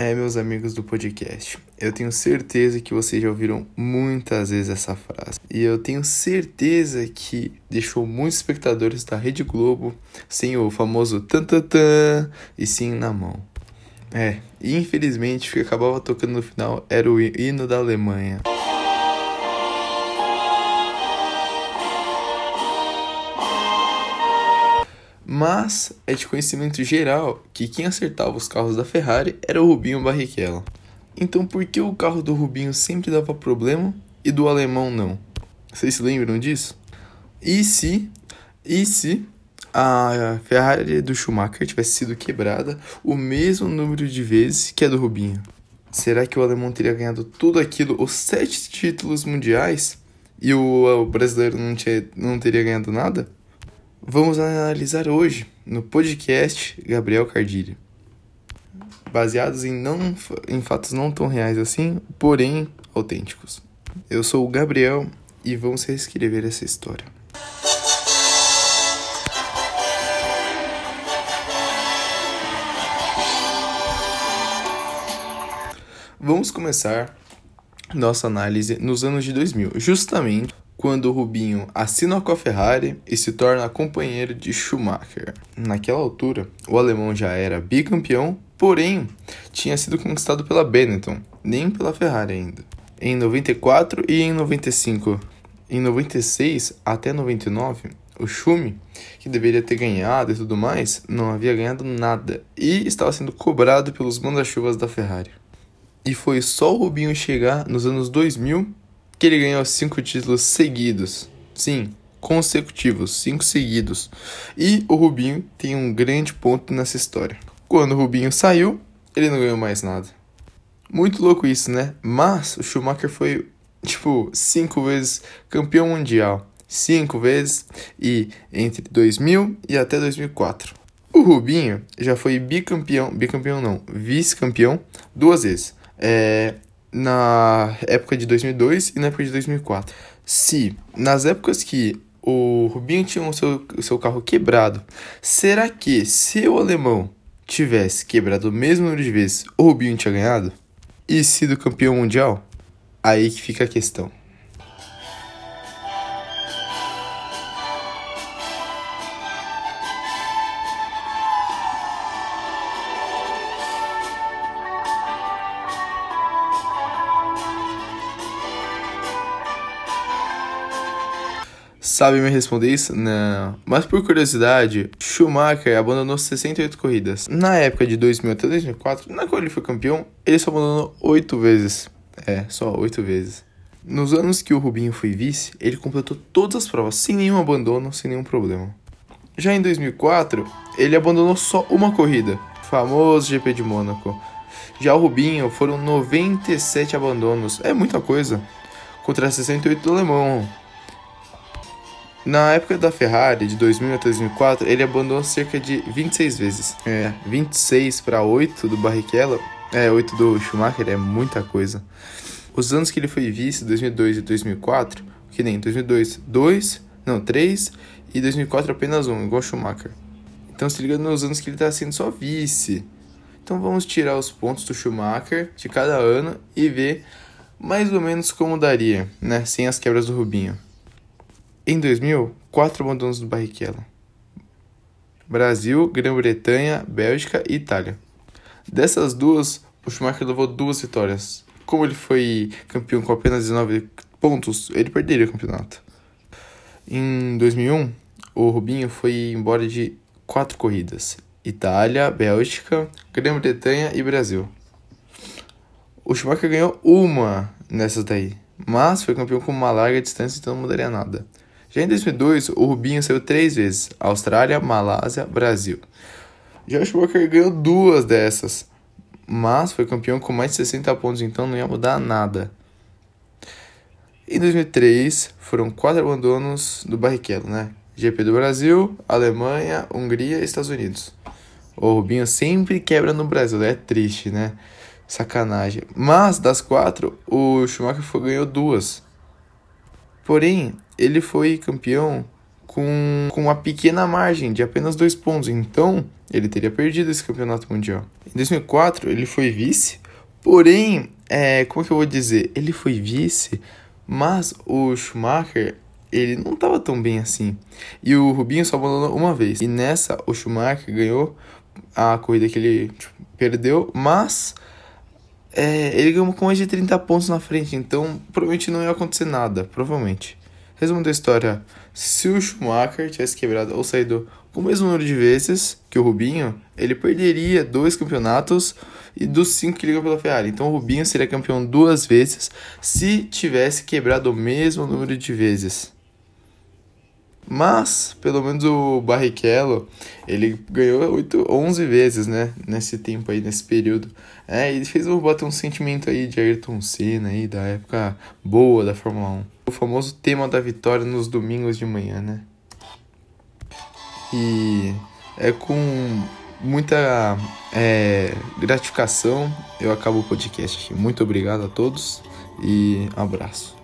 É, meus amigos do podcast, eu tenho certeza que vocês já ouviram muitas vezes essa frase. E eu tenho certeza que deixou muitos espectadores da Rede Globo sem o famoso tan e sim na mão. É, e infelizmente o que acabava tocando no final era o hino da Alemanha. Mas é de conhecimento geral que quem acertava os carros da Ferrari era o Rubinho Barrichello. Então por que o carro do Rubinho sempre dava problema e do alemão não? Vocês se lembram disso? E se, e se a Ferrari do Schumacher tivesse sido quebrada o mesmo número de vezes que a do Rubinho? Será que o alemão teria ganhado tudo aquilo, os sete títulos mundiais, e o, o brasileiro não, tinha, não teria ganhado nada? Vamos analisar hoje no podcast Gabriel Cardilho. Baseados em, não, em fatos não tão reais assim, porém autênticos. Eu sou o Gabriel e vamos reescrever essa história. Vamos começar nossa análise nos anos de 2000, justamente quando Rubinho assina com a Ferrari e se torna companheiro de Schumacher. Naquela altura, o alemão já era bicampeão, porém tinha sido conquistado pela Benetton, nem pela Ferrari ainda. Em 94 e em 95. Em 96 até 99, o Schumi, que deveria ter ganhado e tudo mais, não havia ganhado nada e estava sendo cobrado pelos manda-chuvas da Ferrari. E foi só o Rubinho chegar nos anos 2000 que ele ganhou cinco títulos seguidos. Sim, consecutivos, cinco seguidos. E o Rubinho tem um grande ponto nessa história. Quando o Rubinho saiu, ele não ganhou mais nada. Muito louco isso, né? Mas o Schumacher foi, tipo, cinco vezes campeão mundial. Cinco vezes e entre 2000 e até 2004. O Rubinho já foi bicampeão, bicampeão não, vice-campeão duas vezes. É, na época de 2002 e na época de 2004. Se nas épocas que o Rubinho tinha o seu, o seu carro quebrado, será que se o alemão tivesse quebrado o mesmo número de vezes, o Rubinho tinha ganhado? E sido campeão mundial? Aí que fica a questão. Sabe me responder isso? Não. Mas por curiosidade, Schumacher abandonou 68 corridas. Na época de 2000 até 2004, na qual ele foi campeão, ele só abandonou 8 vezes. É, só 8 vezes. Nos anos que o Rubinho foi vice, ele completou todas as provas sem nenhum abandono, sem nenhum problema. Já em 2004, ele abandonou só uma corrida, famoso GP de Mônaco. Já o Rubinho foram 97 abandonos, é muita coisa, contra 68 do alemão. Na época da Ferrari, de 2000 a 2004, ele abandonou cerca de 26 vezes. É, 26 para 8 do Barrichello, é, 8 do Schumacher é muita coisa. Os anos que ele foi vice, 2002 e 2004, que nem 2002, 2, não, 3 e 2004 apenas um, igual Schumacher. Então se liga nos anos que ele está sendo só vice. Então vamos tirar os pontos do Schumacher de cada ano e ver mais ou menos como daria, né, sem as quebras do Rubinho. Em 2000, quatro abandonos do Barrichello. Brasil, Grã-Bretanha, Bélgica e Itália. Dessas duas, o Schumacher levou duas vitórias. Como ele foi campeão com apenas 19 pontos, ele perderia o campeonato. Em 2001, o Rubinho foi embora de quatro corridas: Itália, Bélgica, Grã-Bretanha e Brasil. O Schumacher ganhou uma nessas daí, mas foi campeão com uma larga distância, então não mudaria nada. Já em 2002, o Rubinho saiu três vezes: Austrália, Malásia, Brasil. Josh Walker ganhou duas dessas, mas foi campeão com mais de 60 pontos, então não ia mudar nada. Em 2003, foram quatro abandonos do Barrichello, né? GP do Brasil, Alemanha, Hungria e Estados Unidos. O Rubinho sempre quebra no Brasil, é triste, né? Sacanagem. Mas das quatro, o Schumacher foi, ganhou duas. Porém, ele foi campeão com, com uma pequena margem de apenas dois pontos. Então, ele teria perdido esse campeonato mundial. Em 2004, ele foi vice, porém, é, como que eu vou dizer? Ele foi vice, mas o Schumacher ele não estava tão bem assim. E o Rubinho só abandonou uma vez. E nessa, o Schumacher ganhou a corrida que ele tipo, perdeu, mas é, ele ganhou com mais de 30 pontos na frente. Então, provavelmente não ia acontecer nada. Provavelmente. Resumo da história: se o Schumacher tivesse quebrado ou saído com o mesmo número de vezes que o Rubinho, ele perderia dois campeonatos e dos cinco que ligam pela Ferrari. Então o Rubinho seria campeão duas vezes se tivesse quebrado o mesmo número de vezes. Mas, pelo menos o Barrichello, ele ganhou 8, 11 vezes, né? Nesse tempo aí, nesse período. É, e fez eu bater um sentimento aí de Ayrton Senna aí, da época boa da Fórmula 1. O famoso tema da vitória nos domingos de manhã, né? E é com muita é, gratificação eu acabo o podcast. Muito obrigado a todos e um abraço.